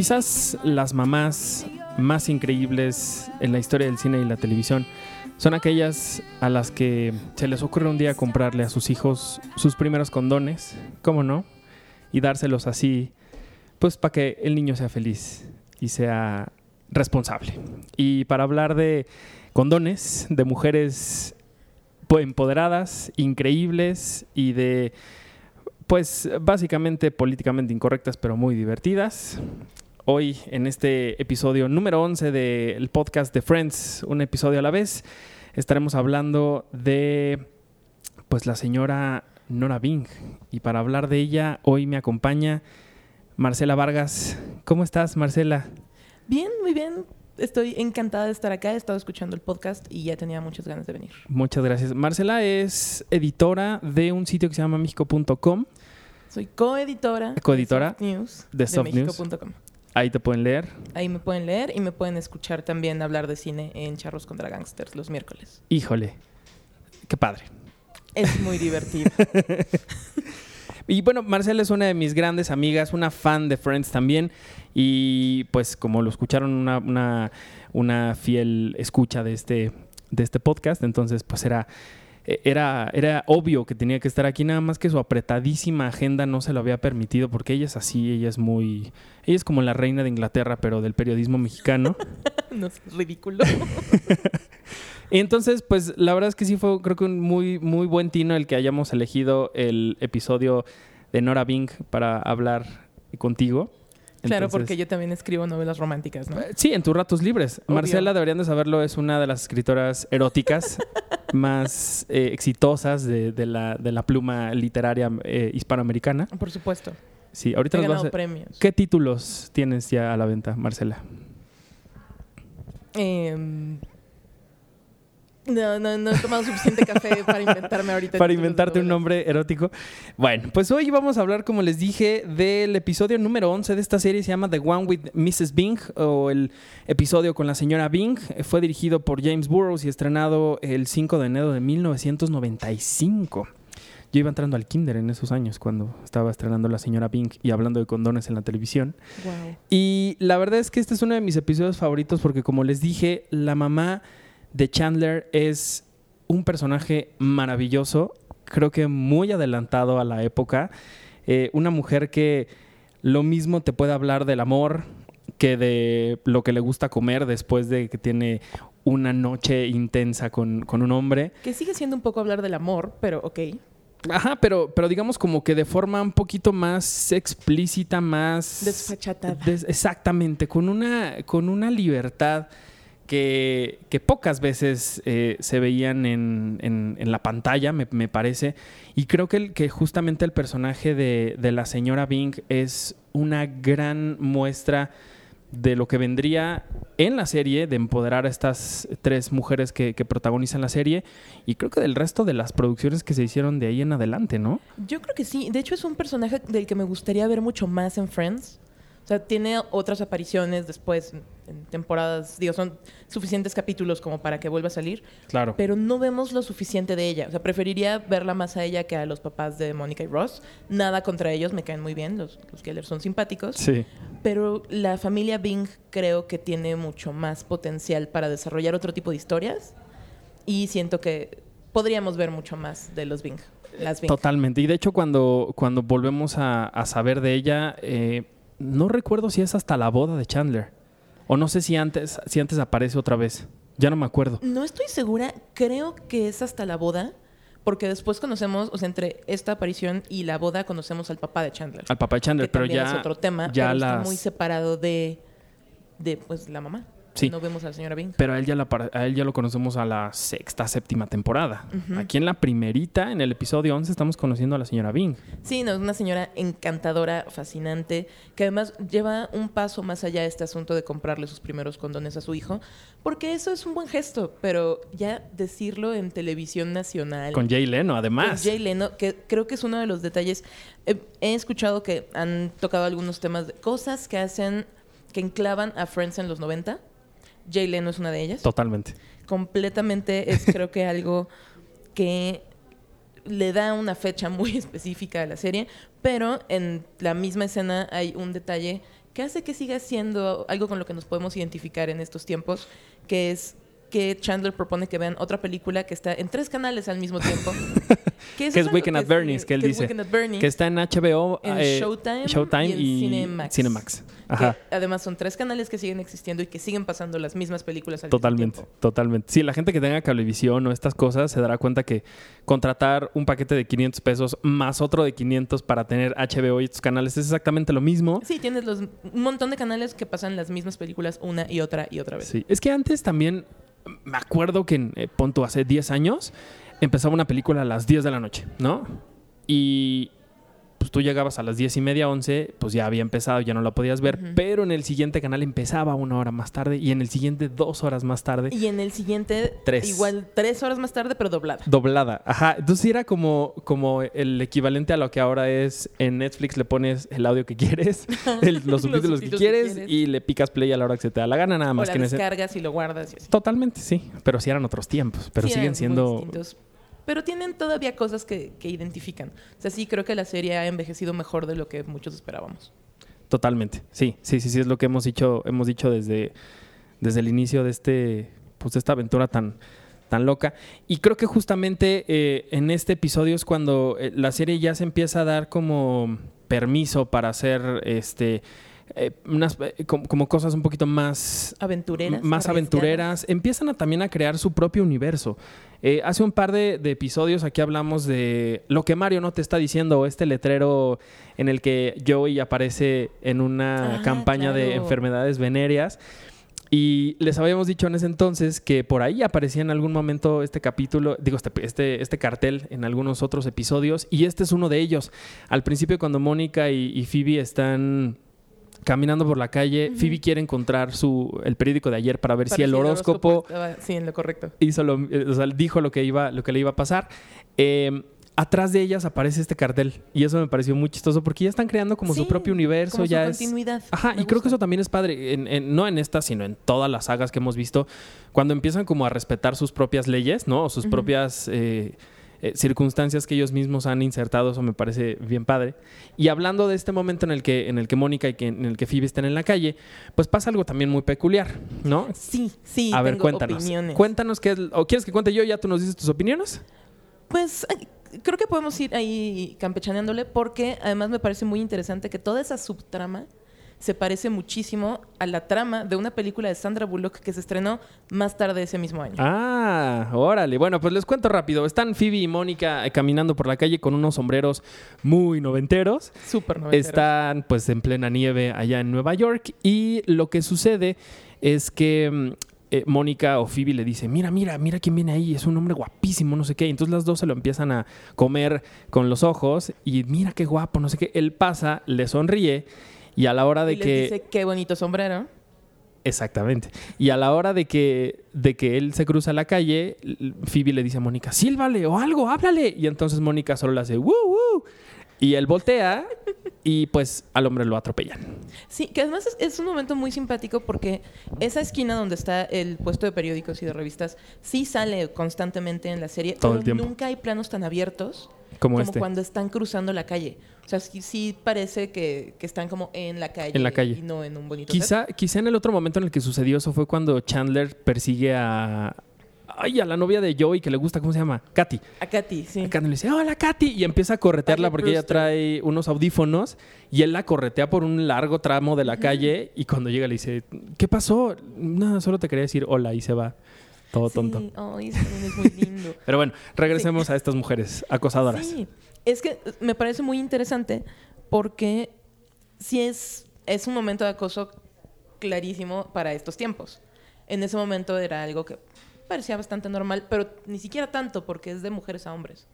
Quizás las mamás más increíbles en la historia del cine y la televisión son aquellas a las que se les ocurre un día comprarle a sus hijos sus primeros condones, ¿cómo no? Y dárselos así, pues para que el niño sea feliz y sea responsable. Y para hablar de condones, de mujeres empoderadas, increíbles y de, pues básicamente políticamente incorrectas, pero muy divertidas. Hoy, en este episodio número 11 del podcast de Friends, un episodio a la vez, estaremos hablando de, pues, la señora Nora Bing. Y para hablar de ella, hoy me acompaña Marcela Vargas. ¿Cómo estás, Marcela? Bien, muy bien. Estoy encantada de estar acá. He estado escuchando el podcast y ya tenía muchas ganas de venir. Muchas gracias. Marcela es editora de un sitio que se llama mexico.com. Soy coeditora Coeditora de News de Soft News. Ahí te pueden leer. Ahí me pueden leer y me pueden escuchar también hablar de cine en Charros contra Gangsters los miércoles. Híjole, qué padre. Es muy divertido. Y bueno, Marcela es una de mis grandes amigas, una fan de Friends también. Y pues como lo escucharon, una, una, una fiel escucha de este, de este podcast. Entonces, pues era, era, era obvio que tenía que estar aquí, nada más que su apretadísima agenda no se lo había permitido, porque ella es así, ella es muy. Ella es como la reina de Inglaterra, pero del periodismo mexicano. no es ridículo. Y entonces, pues la verdad es que sí fue, creo que un muy, muy buen tino el que hayamos elegido el episodio de Nora Bing para hablar contigo. Claro, Entonces, porque yo también escribo novelas románticas, ¿no? eh, Sí, en tus ratos libres. Obvio. Marcela, deberían de saberlo, es una de las escritoras eróticas más eh, exitosas de, de la, de la pluma literaria eh, hispanoamericana. Por supuesto. Sí, ahorita He nos vas ganado a... premios. ¿Qué títulos tienes ya a la venta, Marcela? Em, no, no, no he tomado suficiente café para inventarme ahorita. para de inventarte un nombre erótico. Bueno, pues hoy vamos a hablar, como les dije, del episodio número 11 de esta serie. Se llama The One with Mrs. Bing o el episodio con la señora Bing. Fue dirigido por James Burrows y estrenado el 5 de enero de 1995. Yo iba entrando al kinder en esos años cuando estaba estrenando la señora Bing y hablando de condones en la televisión. Wow. Y la verdad es que este es uno de mis episodios favoritos porque como les dije, la mamá de Chandler es un personaje maravilloso, creo que muy adelantado a la época, Eh, una mujer que lo mismo te puede hablar del amor que de lo que le gusta comer después de que tiene una noche intensa con, con un hombre. Que sigue siendo un poco hablar del amor, pero ok. Ajá, pero, pero digamos como que de forma un poquito más explícita, más... Desfachatada. Des- exactamente, con una, con una libertad que, pocas veces eh, se veían en, la pantalla, me, parece. Y creo que, justamente el personaje de, de la señora Bing es una gran muestra de lo que vendría en la serie, de empoderar a estas tres mujeres que, que protagonizan la serie, y creo que del resto de las producciones que se hicieron de ahí en adelante, ¿no? Yo creo que sí. De hecho, es un personaje del que me gustaría ver mucho más en Friends. Sea, tiene otras apariciones después en- en temporadas. Digo, son suficientes capítulos como para que vuelva a salir. Claro. Pero no vemos lo suficiente de ella. O sea, preferiría verla más a ella que a los papás de Mónica y Ross. Nada contra ellos, me caen muy bien. Los, los Keller son simpáticos. Sí. Pero la familia Bing creo que tiene mucho más potencial para desarrollar otro tipo de historias. Y siento que podríamos ver mucho más de los Bing. Las Bing. Totalmente. Y de hecho, cuando, cuando volvemos a, a saber de ella, eh, no recuerdo si es hasta la boda de Chandler. O no sé si antes, si antes aparece otra vez. Ya no me acuerdo. No estoy segura, creo que es hasta la boda, porque después conocemos, o sea, entre esta aparición y la boda conocemos al papá de Chandler. Al papá de Chandler, que pero ya. es otro tema, ya pero está muy separado de, de pues la mamá. Sí. No vemos a la señora Bing. Pero a él, ya la a él ya lo conocemos a la sexta, séptima temporada. Aquí en la primerita, en el episodio 11, estamos conociendo a la señora Bing. Sí, no, es una señora encantadora, fascinante, que además lleva un paso más allá de este asunto de comprarle sus primeros condones a su hijo, porque eso es un buen gesto, pero ya decirlo en televisión nacional. Con Jay Leno, con además. Jay Leno, que creo que es uno de los detalles. He, he escuchado que han tocado algunos temas de cosas que hacen, que enclavan a Friends en los 90. Jay Leno es una de ellas. Totalmente. Completamente es creo que algo que le da una fecha muy específica a la serie, pero en la misma escena hay un detalle que hace que siga siendo algo con lo que nos podemos identificar en estos tiempos, que es que Chandler propone que vean otra película que está en tres canales al mismo tiempo. Que es Weekend at Bernie's, que él dice. Que está en HBO, en eh, Showtime, Showtime y en Cinemax. Que además son tres canales que siguen existiendo y que siguen pasando las mismas películas al Totalmente, mismo tiempo. totalmente. Sí, la gente que tenga cablevisión o estas cosas se dará cuenta que contratar un paquete de 500 pesos más otro de 500 para tener HBO y estos canales es exactamente lo mismo. Sí, tienes los, un montón de canales que pasan las mismas películas una y otra y otra vez. Sí. Es que antes también me acuerdo que en eh, hace 10 años empezaba una película a las 10 de la noche, ¿no? Y pues tú llegabas a las 10 y media, 11, pues ya había empezado, ya no la podías ver, pero en el siguiente canal empezaba una hora más tarde y en el siguiente dos horas más tarde. Y en el siguiente, Tres. igual tres horas más tarde, pero doblada. Doblada, ajá. Entonces era como, como el equivalente a lo que ahora es en Netflix le pones el audio que quieres, el- los subtítulos que quieres y le picas play a la hora que se te da la gana, nada O más la que en ese... descargas y lo guardas y así. Totalmente, sí. Pero sí eran otros tiempos, pero Sí, siguen siendo... distintos. Pero tienen todavía cosas que, que identifican. O sea, sí creo que la serie ha envejecido mejor de lo que muchos esperábamos. Totalmente. Sí, sí, sí, sí, es lo que hemos dicho, hemos dicho desde, desde el inicio de este, pues esta aventura tan, tan loca. Y creo que justamente eh, en este episodio es cuando eh, la serie ya se empieza a dar como permiso para hacer este eh, unas, eh, como, como cosas un poquito más Aventureras. más aventureras, empiezan a, también a crear su propio universo. Eh, hace un par de, de episodios aquí hablamos de lo que Mario no te está diciendo, este letrero en el que Joey aparece en una Ah, campaña de enfermedades venéreas. Y les habíamos dicho en ese entonces que por ahí aparecía en algún momento este capítulo, digo, este, este, este cartel en algunos otros episodios, y este es uno de ellos. Al principio, cuando Mónica y, y Phoebe están caminando por la calle, Phoebe quiere encontrar su, el periódico de ayer para ver si el horóscopo estaba- sí, en lo correcto. hizo lo, eh, o sea, dijo lo que iba, lo que le iba a pasar. Eh, atrás de ellas aparece este cartel y eso me pareció muy chistoso porque ya están creando como su propio universo, como su ya es continuidad. Ajá, y creo que eso también es padre, en- en- no en esta, sino en todas las sagas que hemos visto, cuando empiezan como a respetar sus propias leyes, ¿no? O sus propias eh, eh, circunstancias que ellos mismos han insertado, eso me parece bien padre. Y hablando de este momento en el que, en el que Mónica y que, en el que Phoebe están en la calle, pues pasa algo también muy peculiar, ¿no? Sí, sí, a ver, tengo cuéntanos. opiniones. Cuéntanos qué es, o quieres que cuente yo, ya tú nos dices tus opiniones. Pues creo que podemos ir ahí campechaneándole porque además me parece muy interesante que toda esa subtrama se parece muchísimo a la trama de una película de Sandra Bullock que se estrenó más tarde ese mismo año. Ah, órale. Bueno, pues les cuento rápido. Están Phoebe y Mónica eh, caminando por la calle con unos sombreros muy noventeros. Súper noventero. Están pues en plena nieve allá en Nueva York y lo que sucede es que mm, eh, Mónica o Phoebe le dice, mira, mira, mira quién viene ahí, es un hombre guapísimo, no sé qué. Entonces las dos se lo empiezan a comer con los ojos y mira qué guapo, no sé qué. Él pasa, le sonríe y a la hora de y les que... dice qué bonito sombrero. Exactamente. Y a la hora de que, de que él se cruza la calle, Phoebe le dice a Mónica, sílvale o algo, háblale. Y entonces Mónica solo le hace, ¡woo, woo! Y él voltea y pues al hombre lo atropellan. Sí, que además es, es un momento muy simpático porque esa esquina donde está el puesto de periódicos y de revistas sí sale constantemente en la serie, Todo pero el tiempo. nunca hay planos tan abiertos Como, como este. cuando están cruzando la calle. O sea, sí, sí parece que, que están como en la calle. En la calle. Y no en un bonito set. Quizá, quizá en el otro momento en el que sucedió eso fue cuando Chandler persigue a... Ay, a la novia de Joey que le gusta, ¿cómo se llama? Katy. A Katy, sí. Acá le dice, hola Katy, y empieza a corretearla Katy porque ella trae unos audífonos y él la corretea por un largo tramo de la calle y cuando llega le dice, ¿qué pasó? No, solo te quería decir hola y se va. Todo tonto. Ay, eso es muy lindo. Pero bueno, regresemos a estas mujeres acosadoras. Sí, es que me parece muy interesante porque sí es, es un momento de acoso clarísimo para estos tiempos. En ese momento era algo que parecía bastante normal, pero ni siquiera tanto porque es de mujeres a hombres.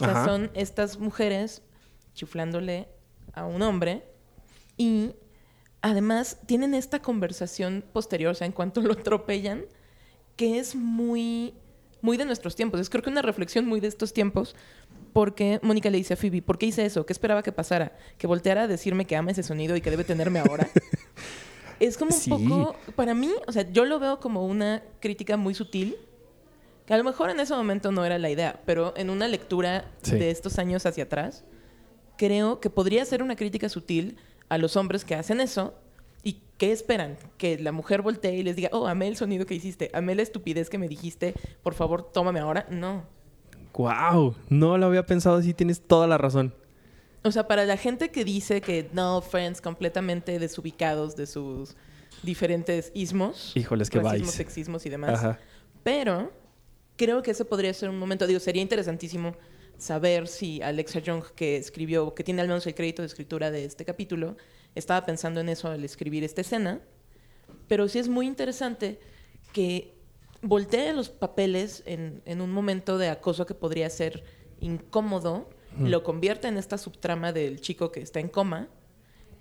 O sea, Ajá. son estas mujeres chuflándole a un hombre y además tienen esta conversación posterior, o sea, en cuanto lo atropellan, que es muy, muy de nuestros tiempos. Es creo que una reflexión muy de estos tiempos, porque Mónica le dice a Phoebe, ¿por qué hice eso? ¿Qué esperaba que pasara? ¿Que volteara a decirme que ama ese sonido y que debe tenerme ahora? Es como un Sí. poco, para mí, o sea, yo lo veo como una crítica muy sutil, que a lo mejor en ese momento no era la idea, pero en una lectura Sí. de estos años hacia atrás, creo que podría ser una crítica sutil a los hombres que hacen eso y que esperan que la mujer voltee y les diga, oh, amé el sonido que hiciste, amé la estupidez que me dijiste, por favor, tómame ahora. No. Wow, no lo había pensado así, tienes toda la razón. O sea, para la gente que dice que no, Friends completamente desubicados de sus diferentes ismos, Híjoles, que vais. sexismos y demás. Ajá. Pero creo que ese podría ser un momento, digo, sería interesantísimo saber si Alexa Young, que escribió, que tiene al menos el crédito de escritura de este capítulo, estaba pensando en eso al escribir esta escena. Pero sí es muy interesante que voltee los papeles en, en un momento de acoso que podría ser incómodo, lo convierta en esta subtrama del chico que está en coma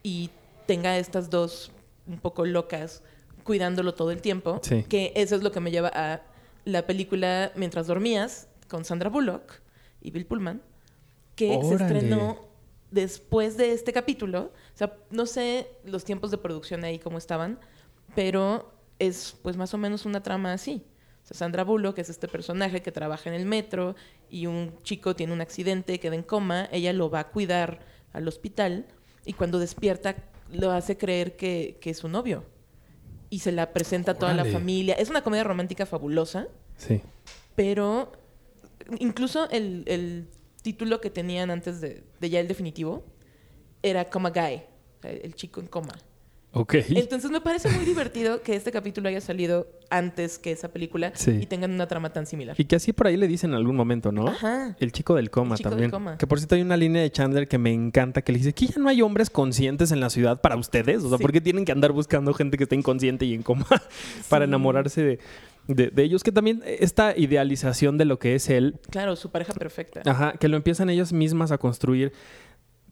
y tenga estas dos un poco locas cuidándolo todo el tiempo. Sí. Que eso es lo que me lleva a la película Mientras dormías con Sandra Bullock y Bill Pullman, que se estrenó después de este capítulo. O sea, no sé los tiempos de producción ahí cómo estaban, pero es pues más o menos una trama así. Sandra Bullock es este personaje que trabaja en el metro y un chico tiene un accidente, queda en coma, ella lo va a cuidar al hospital y cuando despierta lo hace creer que, que es su novio. Y se la presenta a toda la familia. Es una comedia romántica fabulosa, Sí. pero incluso el, el título que tenían antes de, de ya el definitivo era Coma Guy, el chico en coma. Ok. Entonces me parece muy divertido que este capítulo haya salido antes que esa película Sí. y tengan una trama tan similar. Y que así por ahí le dicen en algún momento, ¿no? Ajá. El chico del coma El chico del también. coma. Que por cierto hay una línea de Chandler que me encanta que le dice que ya no hay hombres conscientes en la ciudad para ustedes. O sea, Sí. ¿por qué tienen que andar buscando gente que está inconsciente y en coma para Sí. enamorarse de, de- de ellos? Que también esta idealización de lo que es él, Claro, su pareja perfecta. ajá, que lo empiezan ellas mismas a construir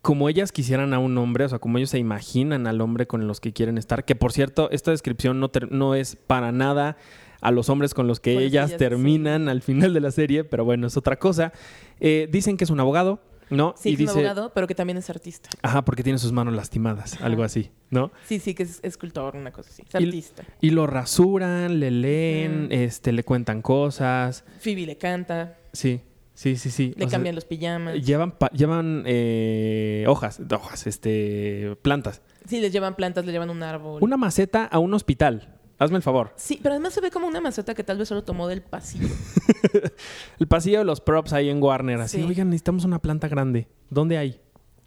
como ellas quisieran a un hombre, o sea, como ellos se imaginan al hombre con los que quieren estar. Que por cierto, esta descripción no, no es para nada a los hombres con los que ellas ellas- terminan al final de la serie, pero bueno, es otra cosa. Eh, dicen que es un abogado, ¿no? Sí, y es un abogado, pero que también es artista. ajá, porque tiene sus manos lastimadas, Ajá. algo así, ¿no? Sí, sí, que es escultor, una cosa así. Es Y- artista. Y lo rasuran, le leen, este, le cuentan cosas, Phoebe le canta, sí, sí, sí, sí. le O sea, cambian los pijamas. Llevan, pa- llevan eh, hojas, hojas, este, plantas. Sí, les llevan plantas, le llevan un árbol. Una maceta a un hospital. Hazme el favor. Sí, pero además se ve como una maceta que tal vez solo tomó del pasillo. El pasillo de los props ahí en Warner. Así, Sí. oigan, necesitamos una planta grande. ¿Dónde hay?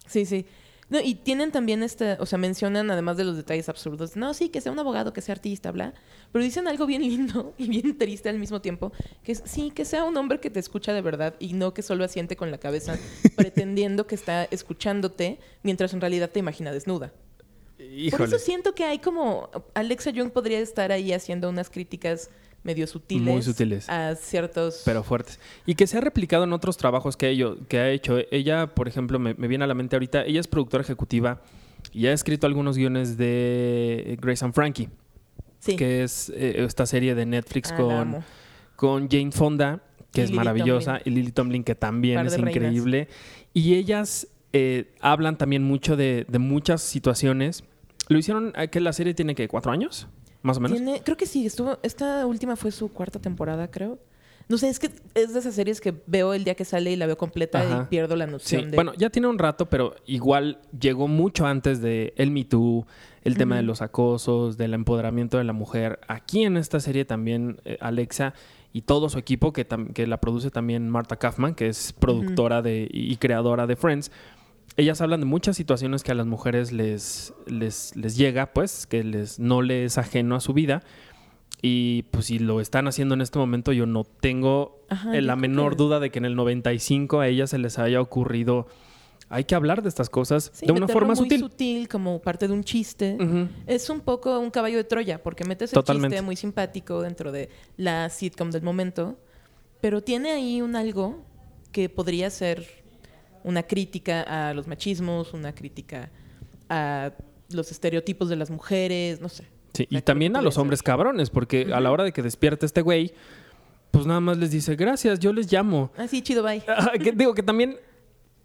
Sí, sí. No, y tienen también este, o sea, mencionan además de los detalles absurdos, no, sí, que sea un abogado, que sea artista, bla, pero dicen algo bien lindo y bien triste al mismo tiempo, que es, sí, que sea un hombre que te escucha de verdad y no que solo asiente con la cabeza pretendiendo que está escuchándote mientras en realidad te imagina desnuda. Por eso siento que hay como, Alexa Young podría estar ahí haciendo unas críticas medio sutiles, Muy sutiles. a ciertos... Pero fuertes. Y que se ha replicado en otros trabajos que, ello- que ha hecho. Ella, por ejemplo, me, me viene a la mente ahorita, ella es productora ejecutiva y ha escrito algunos guiones de Grace and Frankie, sí, que es eh, esta serie de Netflix Ah, con, con Jane Fonda, que Y es Lily maravillosa, Tomlin. y Lily Tomlin, que también es reinas. increíble. Y ellas eh, hablan también mucho de, de muchas situaciones. Lo hicieron, eh, que la serie tiene que cuatro años, más o menos. Tiene- creo que sí, estuvo. Esta última fue su cuarta temporada, creo. No sé, es que es de esas series que veo el día que sale y la veo completa Ajá. y pierdo la Sí, noción de. bueno, ya tiene un rato, pero igual llegó mucho antes de el Me Too, el tema de los acosos, del empoderamiento de la mujer. Aquí en esta serie también eh, Alexa y todo su equipo, que, que la produce también Marta Kaufman, que es productora de, y creadora de Friends. Ellas hablan de muchas situaciones que a las mujeres les, les, les llega, pues, que les, no les es ajeno a su vida. Y pues si lo están haciendo en este momento, yo no tengo Ajá, la menor que- duda de que en el 95 a ellas se les haya ocurrido, hay que hablar de estas cosas Sí, de una forma muy sutil. como parte de un chiste. Es un poco un caballo de Troya, porque metes el Totalmente. chiste muy simpático dentro de la sitcom del momento, pero tiene ahí un algo que podría ser una crítica a los machismos, una crítica a los estereotipos de las mujeres, no sé. Sí, y también a los hombres cabrones, porque a la hora de que despierte este güey, pues nada más les dice, gracias, yo les llamo. Ah, sí, chido, bye. Que digo que también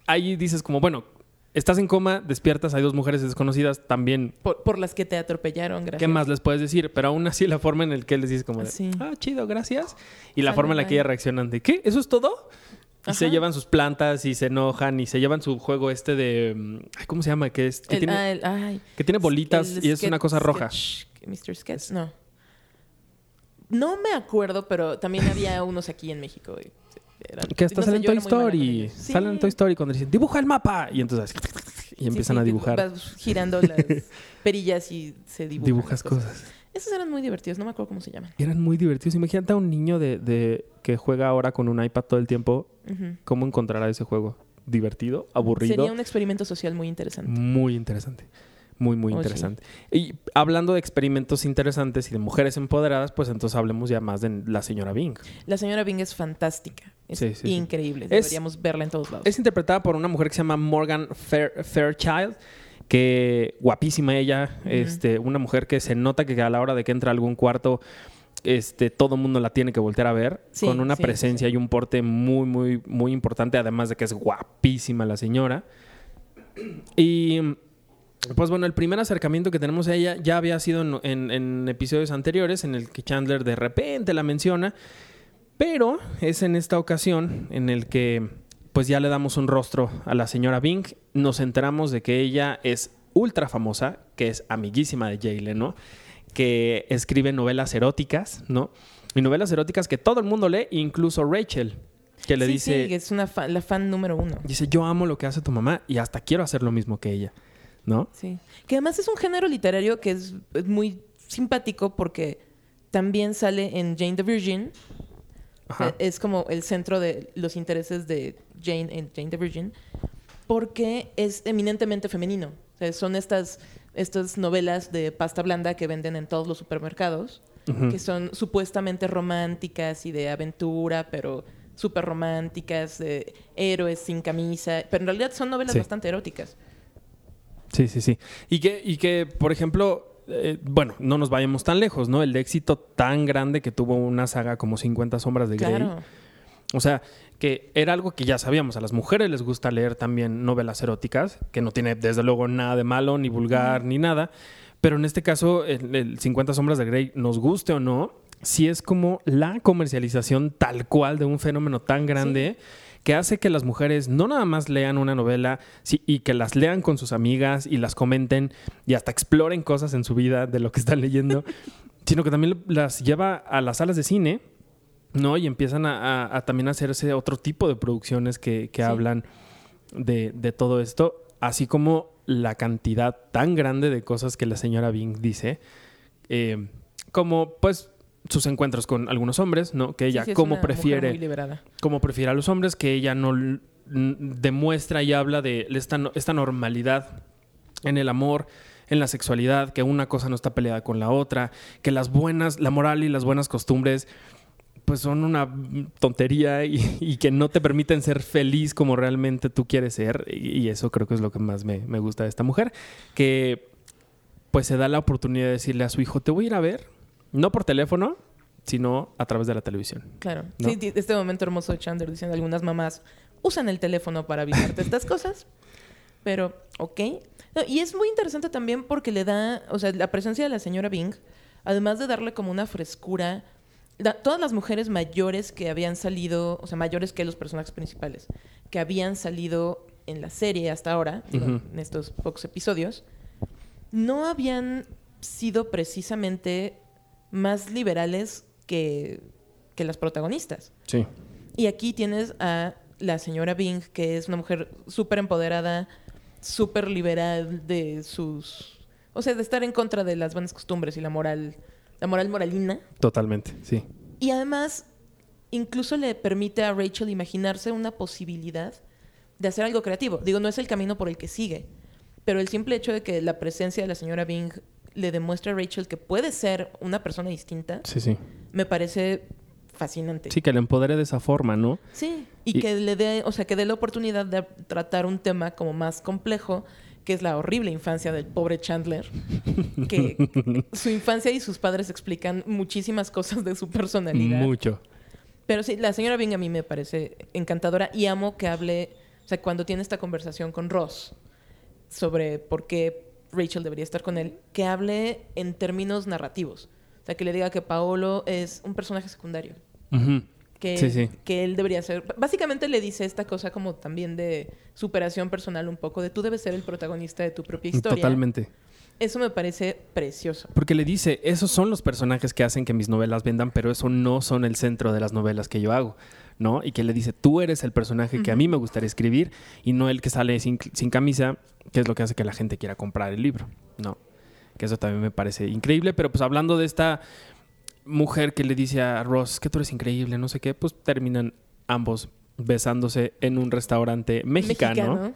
ahí dices como, bueno, estás en coma, despiertas, hay dos mujeres desconocidas, también, Por, por las que te atropellaron, gracias. ¿qué más les puedes decir? Pero aún así la forma en la que les dices como de, Sí. ah, chido, gracias. Y la forma en la que ellas reaccionan de, ¿qué? ¿Eso es todo? Y se llevan sus plantas y se enojan y se llevan su juego este de... mm, ay, ¿Cómo se llama? Que, es, que, El- tiene, ah, el- ay, que tiene bolitas el y es una cosa roja. sketch- Mr. Sketch, no. No me acuerdo, pero también había unos aquí en México. Eran- Que hasta no salen Toy Story. Sí. Salen en Toy Story cuando dicen, dibuja el mapa. Y entonces, y empiezan sí, a dibu- dibujar. Vas girando las perillas y se dibujan. Dibujas cosas. Esos eran muy divertidos, no me acuerdo cómo se llaman. Eran muy divertidos. Imagínate a un niño de, de- que juega ahora con un iPad todo el tiempo. ¿Cómo encontrará ese juego? ¿Divertido? ¿Aburrido? Sería un experimento social muy interesante. Muy interesante. Muy, muy Oh, sí. interesante. Y hablando de experimentos interesantes y de mujeres empoderadas, pues entonces hablemos ya más de la señora Bing. La señora Bing es fantástica. Es Sí, sí, increíble. Es- Deberíamos verla en todos lados. Es interpretada por una mujer que se llama Morgan Fair- Fairchild, que guapísima ella, este, una mujer que se nota que a la hora de que entra a algún cuarto, este, todo el mundo la tiene que voltear a ver, Sí, con una sí, presencia y un porte muy, muy, muy importante, además de que es guapísima la señora. Y pues bueno, el primer acercamiento que tenemos a ella ya había sido en, en- en episodios anteriores, en el que Chandler de repente la menciona, pero es en esta ocasión en el que pues ya le damos un rostro a la señora Bing, nos enteramos de que ella es ultra famosa, que es amiguísima de Jay Leno, que escribe novelas eróticas, ¿no? Y novelas eróticas que todo el mundo lee, incluso Rachel, que le Sí, dice... sí, es una fa- la fan número uno. Dice, yo amo lo que hace tu mamá y hasta quiero hacer lo mismo que ella, ¿no? Sí. Que además es un género literario que es, es muy simpático porque también sale en Jane the Virgin. Ajá. Eh, Es como el centro de los intereses de Jane en Jane the Virgin. Porque es eminentemente femenino. O sea, son estas, estas novelas de pasta blanda que venden en todos los supermercados. Que son supuestamente románticas y de aventura, pero súper románticas, de héroes sin camisa, pero en realidad son novelas Sí. bastante eróticas. Sí, sí, sí. Y que, y que por ejemplo, eh, bueno, no nos vayamos tan lejos, ¿no? El éxito tan grande que tuvo una saga como 50 sombras de Grey. Claro. O sea, que era algo que ya sabíamos. A las mujeres les gusta leer también novelas eróticas, que no tiene desde luego nada de malo, ni vulgar, ni nada. Pero en este caso, el, el 50 sombras de Grey, nos guste o no, sí es como la comercialización tal cual de un fenómeno tan grande que hace que las mujeres no nada más lean una novela sí, y que las lean con sus amigas y las comenten y hasta exploren cosas en su vida de lo que están leyendo, sino que también las lleva a las salas de cine, ¿no? Y empiezan a, a- a también hacerse otro tipo de producciones que, que Sí. hablan de, de todo esto, así como la cantidad tan grande de cosas que la señora Bing dice, eh, como pues sus encuentros con algunos hombres, ¿no? Que ella Sí, mujer prefiere como prefiere a los hombres, que ella no demuestra y habla de esta, esta normalidad en el amor, en la sexualidad, que una cosa no está peleada con la otra, que las buenas, la moral y las buenas costumbres pues son una tontería y, y que no te permiten ser feliz como realmente tú quieres ser. Y, y eso creo que es lo que más me, me gusta de esta mujer, que pues se da la oportunidad de decirle a su hijo, te voy a ir a ver, no por teléfono, sino a través de la televisión. Claro. ¿No? Sí, este momento hermoso de Chandler diciendo algunas mamás usan el teléfono para avisarte estas cosas. Pero, ok. No, y es muy interesante también porque le da, o sea, la presencia de la señora Bing, además de darle como una frescura, todas las mujeres mayores que habían salido, o sea, mayores que los personajes principales, que habían salido en la serie hasta ahora, en estos pocos episodios, no habían sido precisamente más liberales que, que las protagonistas. Sí. Y aquí tienes a la señora Bing, que es una mujer súper empoderada, súper liberal de sus... O sea, de estar en contra de las buenas costumbres y la moral, la moral moralina. Totalmente, sí. Y además, incluso le permite a Rachel imaginarse una posibilidad de hacer algo creativo. Digo, no es el camino por el que sigue, pero el simple hecho de que la presencia de la señora Bing le demuestre a Rachel que puede ser una persona distinta, Sí, sí. me parece fascinante. Sí, que le empodere de esa forma, ¿no? Sí, y, Y- que le dé, o sea, que dé la oportunidad de tratar un tema como más complejo, que es la horrible infancia del pobre Chandler, que su infancia y sus padres explican muchísimas cosas de su personalidad. Mucho. Pero sí, la señora Bing a mí me parece encantadora y amo que hable, o sea, cuando tiene esta conversación con Ross, sobre por qué Rachel debería estar con él, que hable en términos narrativos. O sea, que le diga que Paolo es un personaje secundario. Que, Sí, sí. que él debería ser. Básicamente le dice esta cosa como también de superación personal, un poco de tú debes ser el protagonista de tu propia historia. Totalmente. Eso me parece precioso. Porque le dice, esos son los personajes que hacen que mis novelas vendan, pero eso no son el centro de las novelas que yo hago, ¿no? Y que le dice, tú eres el personaje que a mí me gustaría escribir y no el que sale sin, sin camisa, que es lo que hace que la gente quiera comprar el libro, ¿no? Que eso también me parece increíble, pero pues hablando de esta mujer que le dice a Ross que tú eres increíble, no sé qué, pues terminan ambos besándose en un restaurante mexicano, mexicano,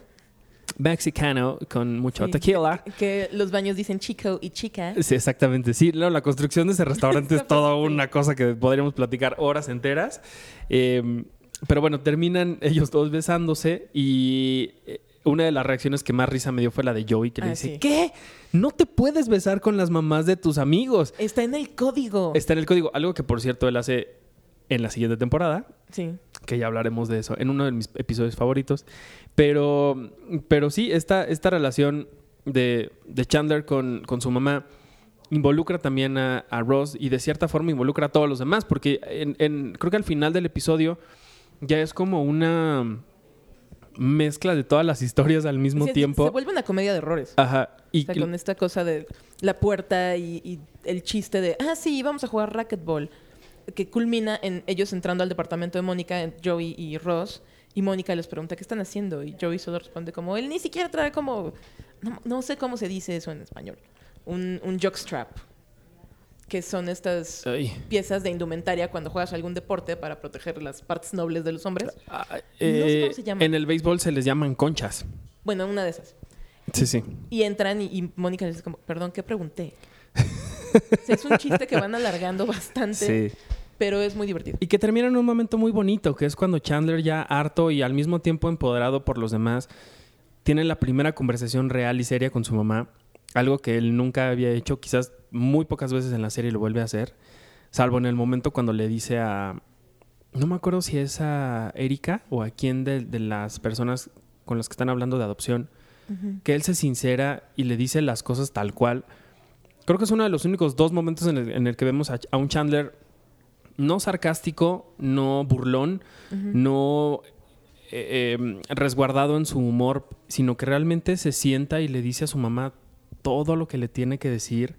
con mucho Sí. tequila. Que los baños dicen chico y chica. Sí, exactamente. Sí, no, la construcción de ese restaurante es toda una cosa que podríamos platicar horas enteras. Eh, pero bueno, terminan ellos dos besándose y eh, una de las reacciones que más risa me dio fue la de Joey, que le Ah, dice, sí. ¿qué? No te puedes besar con las mamás de tus amigos. Está en el código. Está en el código. Algo que, por cierto, él hace en la siguiente temporada, Sí. que ya hablaremos de eso en uno de mis episodios favoritos. Pero, pero sí, esta, esta relación de, de Chandler con, con su mamá involucra también a, a Ross y de cierta forma involucra a todos los demás, porque en, en- creo que al final del episodio ya es como una mezcla de todas las historias al mismo Sí, tiempo. Se vuelve una comedia de errores. Ajá. Y O sea, con esta cosa de la puerta y, y el chiste de, ah, sí, vamos a jugar racquetball, que culmina en ellos entrando al departamento de Mónica, Joey y Ross, y Mónica les pregunta qué están haciendo, y Joey solo responde como, él ni siquiera trae como, no, no sé cómo se dice eso en español, un, un jockstrap, que son estas Ay. piezas de indumentaria cuando juegas algún deporte para proteger las partes nobles de los hombres. Ah, sé eh, cómo se llama. En el béisbol se les llaman conchas. Bueno, una de esas. Sí, sí. Y entran y, y Mónica les dice como, perdón, ¿qué pregunté? O sea, es un chiste que van alargando bastante, Sí. pero es muy divertido. Y que termina en un momento muy bonito, que es cuando Chandler ya harto y al mismo tiempo empoderado por los demás, tiene la primera conversación real y seria con su mamá, algo que él nunca había hecho, quizás muy pocas veces en la serie lo vuelve a hacer, salvo en el momento cuando le dice a, no me acuerdo si es a Erika o a quién de, de las personas con las que están hablando de adopción, que él se sincera y le dice las cosas tal cual. Creo que es uno de los únicos dos momentos en el, en el que vemos a, a un Chandler no sarcástico, no burlón, no eh, eh, resguardado en su humor, sino que realmente se sienta y le dice a su mamá todo lo que le tiene que decir.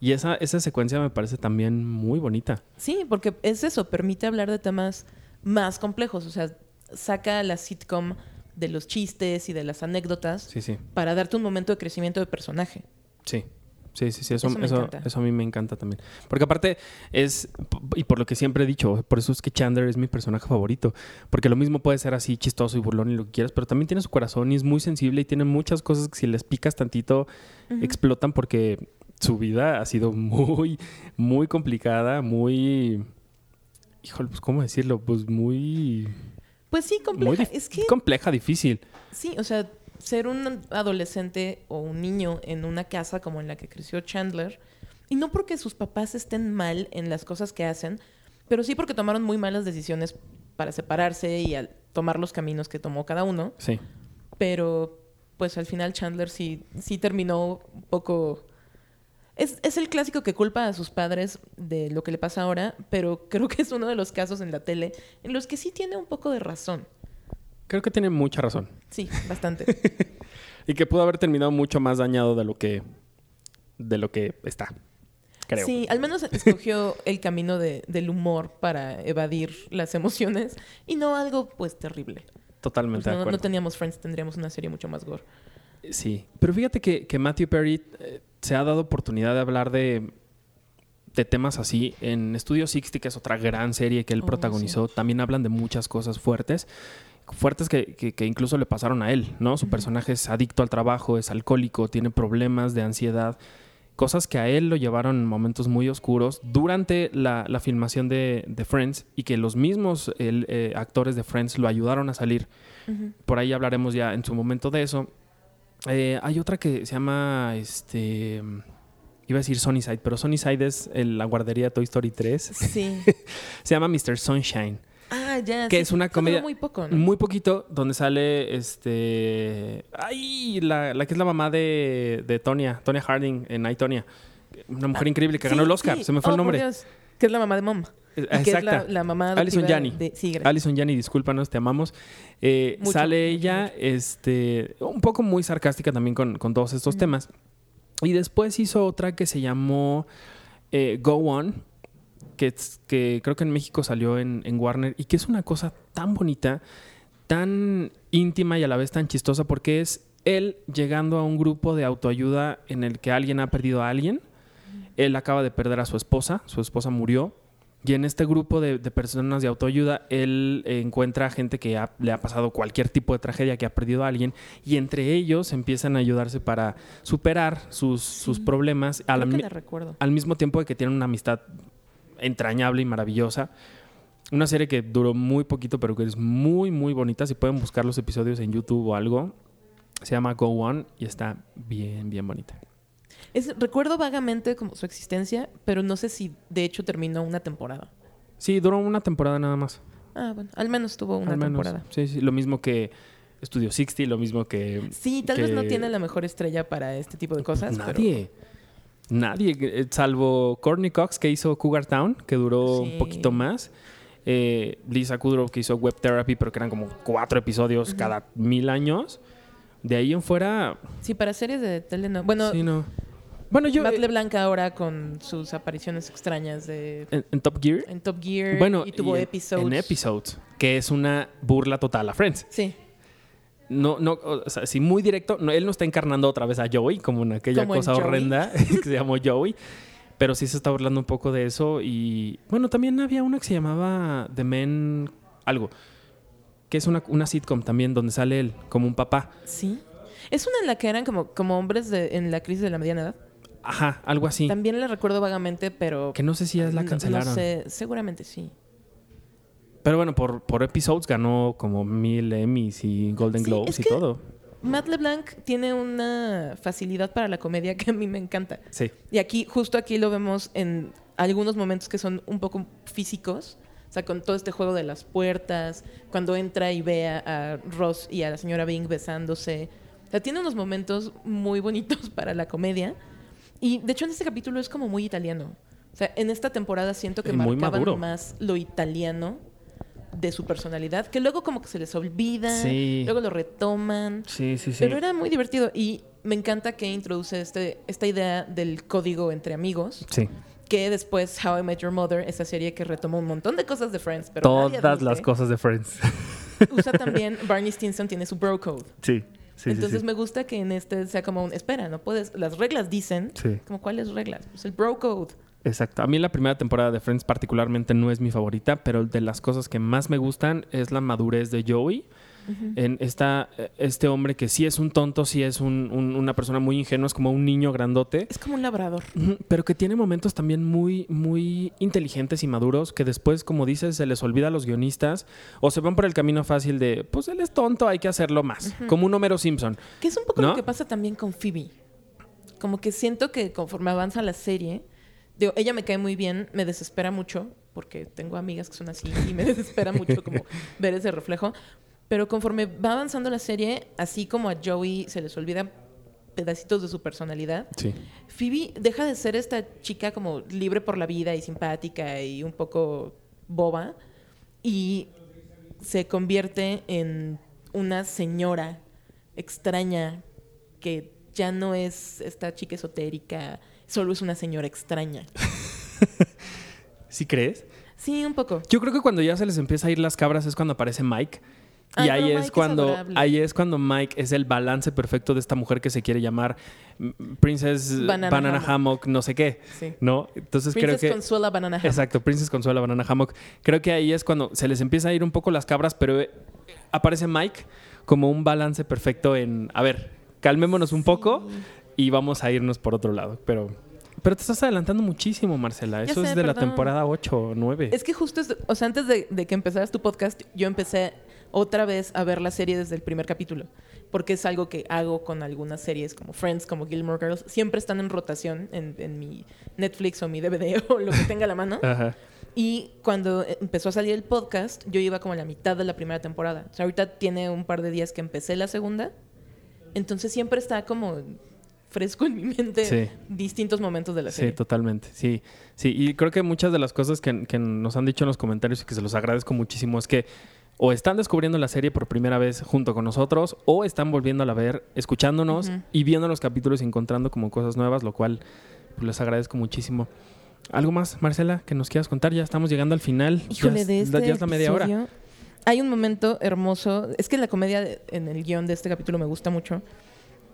Y esa, esa secuencia me parece también muy bonita. Sí, porque es eso, permite hablar de temas más complejos, o sea, saca la sitcom de los chistes y de las anécdotas Sí, sí. para darte un momento de crecimiento de personaje. Sí. Sí, sí, sí, eso, Eso a mí me encanta también. Porque aparte es, y por lo que siempre he dicho, por eso es que Chandler es mi personaje favorito. Porque lo mismo puede ser así chistoso y burlón y lo que quieras, pero también tiene su corazón y es muy sensible y tiene muchas cosas que si les picas tantito explotan porque su vida ha sido muy, muy complicada, muy... Híjole, pues cómo decirlo, pues muy... Pues sí, compleja. Es que compleja, difícil. Sí, o sea, ser un adolescente o un niño en una casa como en la que creció Chandler, y no porque sus papás estén mal en las cosas que hacen, pero sí porque tomaron muy malas decisiones para separarse y al tomar los caminos que tomó cada uno, Sí. pero pues al final Chandler sí, sí terminó un poco... Es, es el clásico que culpa a sus padres de lo que le pasa ahora, pero creo que es uno de los casos en la tele en los que sí tiene un poco de razón. Creo que tiene mucha razón. Sí, bastante. Y que pudo haber terminado mucho más dañado de lo que, de lo que está. Creo. Sí, al menos escogió el camino de- del humor para evadir las emociones y no algo pues terrible. Totalmente Pues de no, acuerdo. no teníamos Friends, tendríamos una serie mucho más gore. Sí. Pero fíjate que, que Matthew Perry eh, se ha dado oportunidad de hablar de, de temas así. En Studio 60, que es otra gran serie que él Oh, protagonizó, también hablan de muchas cosas fuertes. Fuertes que, que- que incluso le pasaron a él, ¿no? Su personaje es adicto al trabajo, es alcohólico, tiene problemas de ansiedad. Cosas que a él lo llevaron en momentos muy oscuros durante la, la filmación de, de Friends y que los mismos el, eh, actores de Friends lo ayudaron a salir. Por ahí hablaremos ya en su momento de eso. Eh, hay otra que se llama, este, iba a decir Sunnyside, pero Sunnyside es el- la guardería de Toy Story 3. Sí. se llama Mr. Sunshine. Ah, Ah, ya. que sí, es una comedia muy poco, ¿no? muy poquito donde sale este ay la, la que es la mamá de, de Tonya Tonya Harding en I, Tonya una mujer increíble que Ah, Sí, ganó el Oscar sí. se me fue Oh, el por nombre Dios. Que es la mamá de Mom. Y que es la, la mamá Alison Janney. de- Sí. Alison Janney, discúlpanos, te amamos. Eh, Mucho, sale ella, mucho. este, un poco muy sarcástica también con, con todos estos temas. Y después hizo otra que se llamó eh, Go On, que, que creo que en México salió en, en Warner y que es una cosa tan bonita, tan íntima y a la vez tan chistosa porque es él llegando a un grupo de autoayuda en el que alguien ha perdido a alguien. Él acaba de perder a su esposa, su esposa murió. Y en este grupo de, de personas de autoayuda, él encuentra a gente que ha- le ha pasado cualquier tipo de tragedia, que ha perdido a alguien, y entre ellos empiezan a ayudarse para superar sus, sus problemas a la Creo que mi- la recuerdo. al mismo tiempo de que tienen una amistad entrañable y maravillosa. Una serie que duró muy poquito, pero que es muy, muy bonita. Si pueden buscar los episodios en YouTube o algo, se llama Go On y está bien, bien bonita. Es- recuerdo vagamente como su existencia, pero no sé si de hecho terminó una temporada. Sí, duró una temporada nada más. Ah, bueno, al menos tuvo una al menos. temporada. Sí, sí, lo mismo que Studio 60, lo mismo que... Sí, tal vez no tiene la mejor estrella para este tipo de cosas. pero- Nadie. Eh, salvo Courtney Cox que hizo Cougar Town, que duró Sí. un poquito más. Eh, Lisa Kudrow que hizo Web Therapy, pero que eran como cuatro episodios cada mil años. De ahí en fuera, Sí, para series de tele no. Bueno, sí, no. Bueno, yo Matt eh, LeBlanc ahora con sus apariciones extrañas de en, en Top Gear, en Top Gear bueno, y tuvo en- episodios. en Episodes, que es una burla total a Friends. Sí, No, no, o sea, sí, muy directo. No, él no está encarnando otra vez a Joey como en aquella Como cosa horrenda que se llamó Joey. Pero sí se está burlando un poco de eso. Y bueno, también había una que se llamaba The Men algo. Que es una, una sitcom también donde sale él como un papá. sí. Es una en la que eran como, como hombres de, en la crisis de la mediana edad. Ajá, algo así. También la recuerdo vagamente, pero... Que no sé si ya la no- cancelaron. No sé, seguramente sí. Pero bueno, por, por episodes ganó como mil Emmys y Golden Sí, Globes es y que- todo. Matt LeBlanc tiene una facilidad para la comedia que a mí me encanta. Sí. Y aquí, justo aquí lo vemos en algunos momentos que son un poco físicos. O sea, con todo este juego de las puertas, cuando entra y ve a, a Ross y a la señora Bing besándose. O sea, tiene unos momentos muy bonitos para la comedia. Y de hecho en este capítulo es como muy italiano. O sea, en esta temporada siento que marcaban más lo italiano de su personalidad, que luego como que se les olvida, Sí. luego lo retoman. Sí, sí, sí. Pero era muy divertido y me encanta que introduce este, esta idea del código entre amigos, Sí. que después How I Met Your Mother, esa serie que retomó un montón de cosas de Friends, pero Todas las cosas de Friends. Usa también, Barney Stinson tiene su bro code. sí. Sí, Entonces sí, sí. me gusta que en este sea como un, espera, no puedes, las reglas dicen, como cuáles reglas, pues el bro code. Exacto. A mí la primera temporada de Friends particularmente no es mi favorita, pero de las cosas que más me gustan es la madurez de Joey. En esta, este hombre que sí es un tonto, sí es un- un- una persona muy ingenua, es como un niño grandote, Es como un labrador. Pero que tiene momentos también muy, muy inteligentes y maduros que después, como dices, se les olvida a los guionistas o se van por el camino fácil de, pues él es tonto, hay que hacerlo más. Como un Homero Simpson. Que es un poco ¿No? lo que pasa también con Phoebe. Como que siento que conforme avanza la serie, digo, ella me cae muy bien, me desespera mucho, porque tengo amigas que son así y me desespera mucho como ver ese reflejo. Pero conforme va avanzando la serie, así como a Joey se les olvida pedacitos de su personalidad, Sí. Phoebe deja de ser esta chica como libre por la vida y simpática y un poco boba y se convierte en una señora extraña que ya no es esta chica esotérica, solo es una señora extraña. ¿Sí crees? Sí, un poco. Yo creo que cuando ya se les empieza a ir las cabras es cuando aparece Mike. Y Ay, ahí es Mike cuando ahí es cuando Mike es el balance perfecto de esta mujer que se quiere llamar mm, Princess Banana Banana, Hammock. Hammock, no sé qué, Sí. ¿no? Entonces Princess creo que Consuela Banana Hammock. Exacto, Princess Consuela Banana Hammock. Creo que ahí es cuando se les empieza a ir un poco las cabras, pero eh, aparece Mike como un balance perfecto en, a ver, calmémonos un poco y vamos a irnos por otro lado. Pero, pero te estás adelantando muchísimo, Marcela. Ya Eso sé, es de la temporada 8 o 9. Es que justo, es- o sea, antes de, de que empezaras tu podcast, yo empecé otra vez a ver la serie desde el primer capítulo, porque es algo que hago con algunas series como Friends, como Gilmore Girls, siempre están en rotación en, en mi Netflix o mi DVD o lo que tenga a la mano. Ajá. Y cuando empezó a salir el podcast, yo iba como a la mitad de la primera temporada. O sea, ahorita tiene un par de días que empecé la segunda. Entonces siempre está como fresco en mi mente Sí. distintos momentos de la Sí, serie. totalmente. Sí, sí. Y creo que muchas de las cosas que, que nos han dicho en los comentarios y que se los agradezco muchísimo es que o están descubriendo la serie por primera vez junto con nosotros o están volviéndola a ver, escuchándonos y viendo los capítulos y encontrando como cosas nuevas, lo cual pues, les agradezco muchísimo. ¿Algo más, Marcela, que nos quieras contar? Ya estamos llegando al final. Híjole, ya, de es- este ya es la media hora. Hay un momento hermoso. Es que la comedia en el guion de este capítulo me gusta mucho.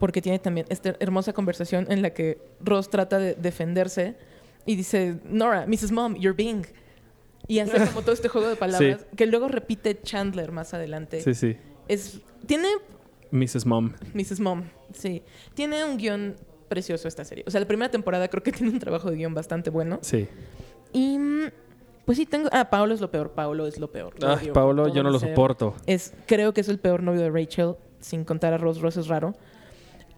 Porque tiene también esta hermosa conversación en la que Ross trata de defenderse y dice, Nora, Mrs. Mom, you're being. Y hace como todo este juego de palabras que luego repite Chandler más adelante. Sí, sí. Es, tiene Mrs. Mom. Mrs. Mom, sí. Tiene un guion precioso esta serie. O sea, la primera temporada creo que tiene un trabajo de guion bastante bueno. Sí. Y pues sí, tengo... Ah, Paolo es lo peor. Paolo es lo peor. Lo odio Paolo, yo no lo soporto. Es, creo que es el peor novio de Rachel, sin contar a Ross. Ross es raro.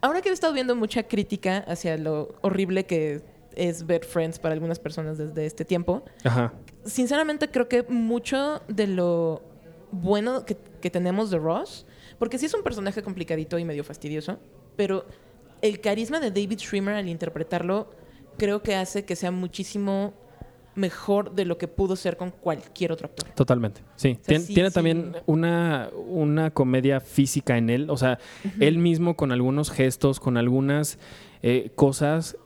Ahora que he estado viendo mucha crítica hacia lo horrible que es ver Friends para algunas personas desde este tiempo, Ajá. sinceramente creo que mucho de lo bueno que, que tenemos de Ross, porque sí es un personaje complicadito y medio fastidioso, pero el carisma de David Schwimmer al interpretarlo creo que hace que sea muchísimo mejor de lo que pudo ser con cualquier otro actor. Totalmente, sí. sea, Tien- sí, tiene sí. también una, una comedia física en él, o sea, él mismo con algunos gestos, con algunas eh, cosas,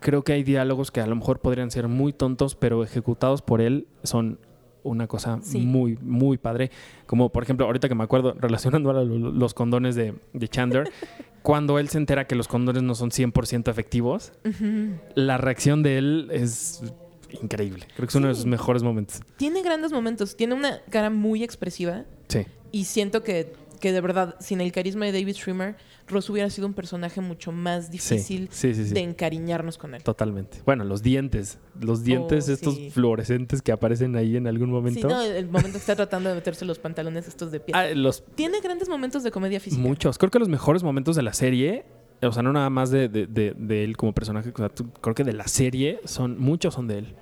creo que hay diálogos que a lo mejor podrían ser muy tontos, pero ejecutados por él son una cosa Sí. muy, muy padre. Como por ejemplo, ahorita que me acuerdo, relacionando a lo- los condones de, de Chandler, cuando él se entera que los condones no son 100% efectivos, la reacción de él es increíble. Creo que es uno de Sí. sus mejores momentos. Tiene grandes momentos, tiene una cara muy expresiva Sí. y siento que, que de verdad, sin el carisma de David Schwimmer, Ross hubiera sido un personaje mucho más difícil sí, sí, sí. de encariñarnos con él. Totalmente. Bueno, los dientes. Los dientes Oh, estos sí. fluorescentes que aparecen ahí en algún Sí, momento. no, el momento que está tratando de meterse los pantalones estos de piel. Ah, los Tiene grandes momentos de comedia física. muchos. Creo que los mejores momentos de la serie, o sea, no nada más de, de- de- de él como personaje, o sea, tú- creo que de la serie son muchos son de él.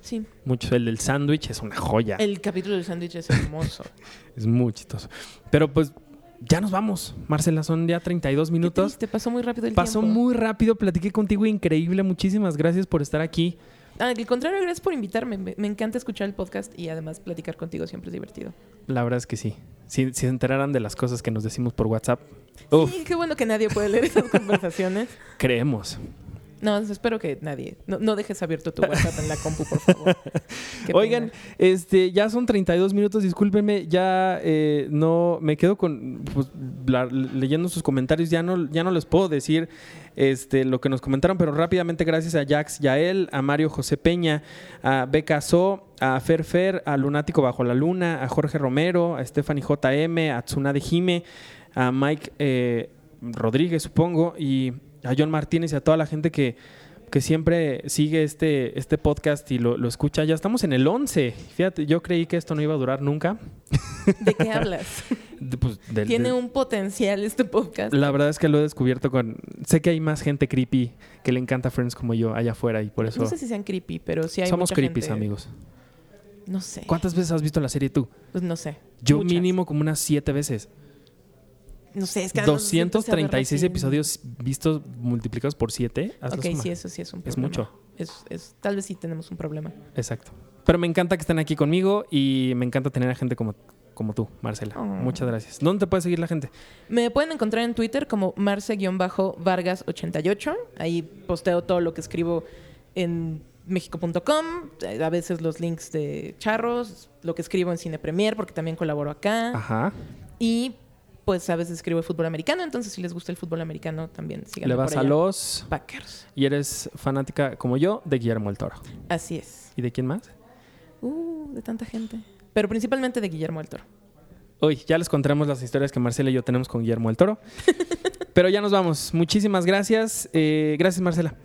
Sí. Muchos. El del sándwich es una joya. El capítulo del sándwich es hermoso. Es muy chistoso. Pero pues ya nos vamos, Marcela. Son ya 32 minutos. Te pasó muy rápido el Pasó tiempo. muy rápido. Platiqué contigo increíble. Muchísimas gracias por estar aquí. Ah, al contrario, gracias por invitarme. Me, me encanta escuchar el podcast y además platicar contigo siempre es divertido. La verdad es que sí. Si, si se enteraran de las cosas que nos decimos por WhatsApp, uf, Sí, qué bueno que nadie puede leer esas conversaciones. creemos. No, espero que nadie. No, no dejes abierto tu WhatsApp en la compu, por favor. Oigan, este, ya son 32 minutos, discúlpenme, ya eh, no me quedo con pues, la- leyendo sus comentarios, ya no, ya no les puedo decir este, lo que nos comentaron, pero rápidamente gracias a Jax Yael, a Mario José Peña, a Beca So, a Fer Fer, a Lunático Bajo la Luna, a Jorge Romero, a Stephanie JM, a Tsunade Jime, a Mike eh, Rodríguez, supongo, y a John Martínez y a toda la gente que, que siempre sigue este, este podcast y lo, lo escucha. Ya estamos en el 11. Fíjate, yo creí que esto no iba a durar nunca. ¿De qué hablas? De- pues, Tiene un potencial este podcast. La verdad es que lo he descubierto con... Sé que hay más gente creepy que le encanta Friends como yo allá afuera y por eso... No sé si sean creepy, pero sí hay somos mucha creepy, gente- amigos. No sé. ¿Cuántas veces has visto la serie tú? Pues no sé. Yo Muchas. mínimo como unas siete veces. No sé, es que además siempre se 236 aberra episodios vistos multiplicados por siete. Haz la Ok, suma. sí, eso sí es un Es problema. mucho. Es, es- tal vez sí tenemos un problema. Exacto. Pero me encanta que estén aquí conmigo y me encanta tener a gente como, como tú, Marcela. Oh. Muchas gracias. ¿Dónde te puede seguir la gente? Me pueden encontrar en Twitter como marce-vargas88. Ahí posteo todo lo que escribo en mexico.com, a veces los links de charros, lo que escribo en Cine Premier, porque también colaboro acá. Ajá. Y pues a veces escribo de fútbol americano, entonces si les gusta el fútbol americano también síganme Le vas por a los... Packers. Y eres fanática como yo de Guillermo el Toro. Así es. ¿Y de quién más? Uh, de tanta gente. Pero principalmente de Guillermo del Toro. Hoy ya les contaremos las historias que Marcela y yo tenemos con Guillermo el Toro. Pero ya nos vamos. Muchísimas gracias. Eh, gracias, Marcela.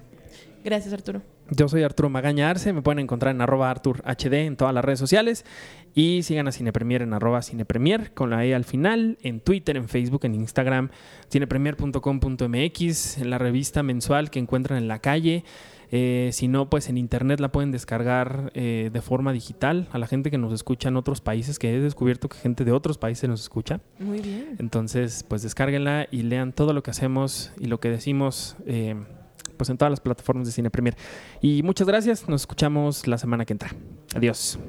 Gracias, Arturo. Yo soy Arturo Magaña Arce, me pueden encontrar en arroba Artur HD en todas las redes sociales y sigan a Cinepremier en arroba Cinepremier con la E al final, en Twitter, en Facebook, en Instagram, cinepremier.com.mx, en la revista mensual que encuentran en la calle. Eh, si no, pues en internet la pueden descargar eh, de forma digital a la gente que nos escucha en otros países, que he descubierto que gente de otros países nos escucha. Muy bien. Entonces, pues descárguenla y lean todo lo que hacemos y lo que decimos. Eh, pues en todas las plataformas de Cine Premier. Y muchas gracias, nos escuchamos la semana que entra. Adiós.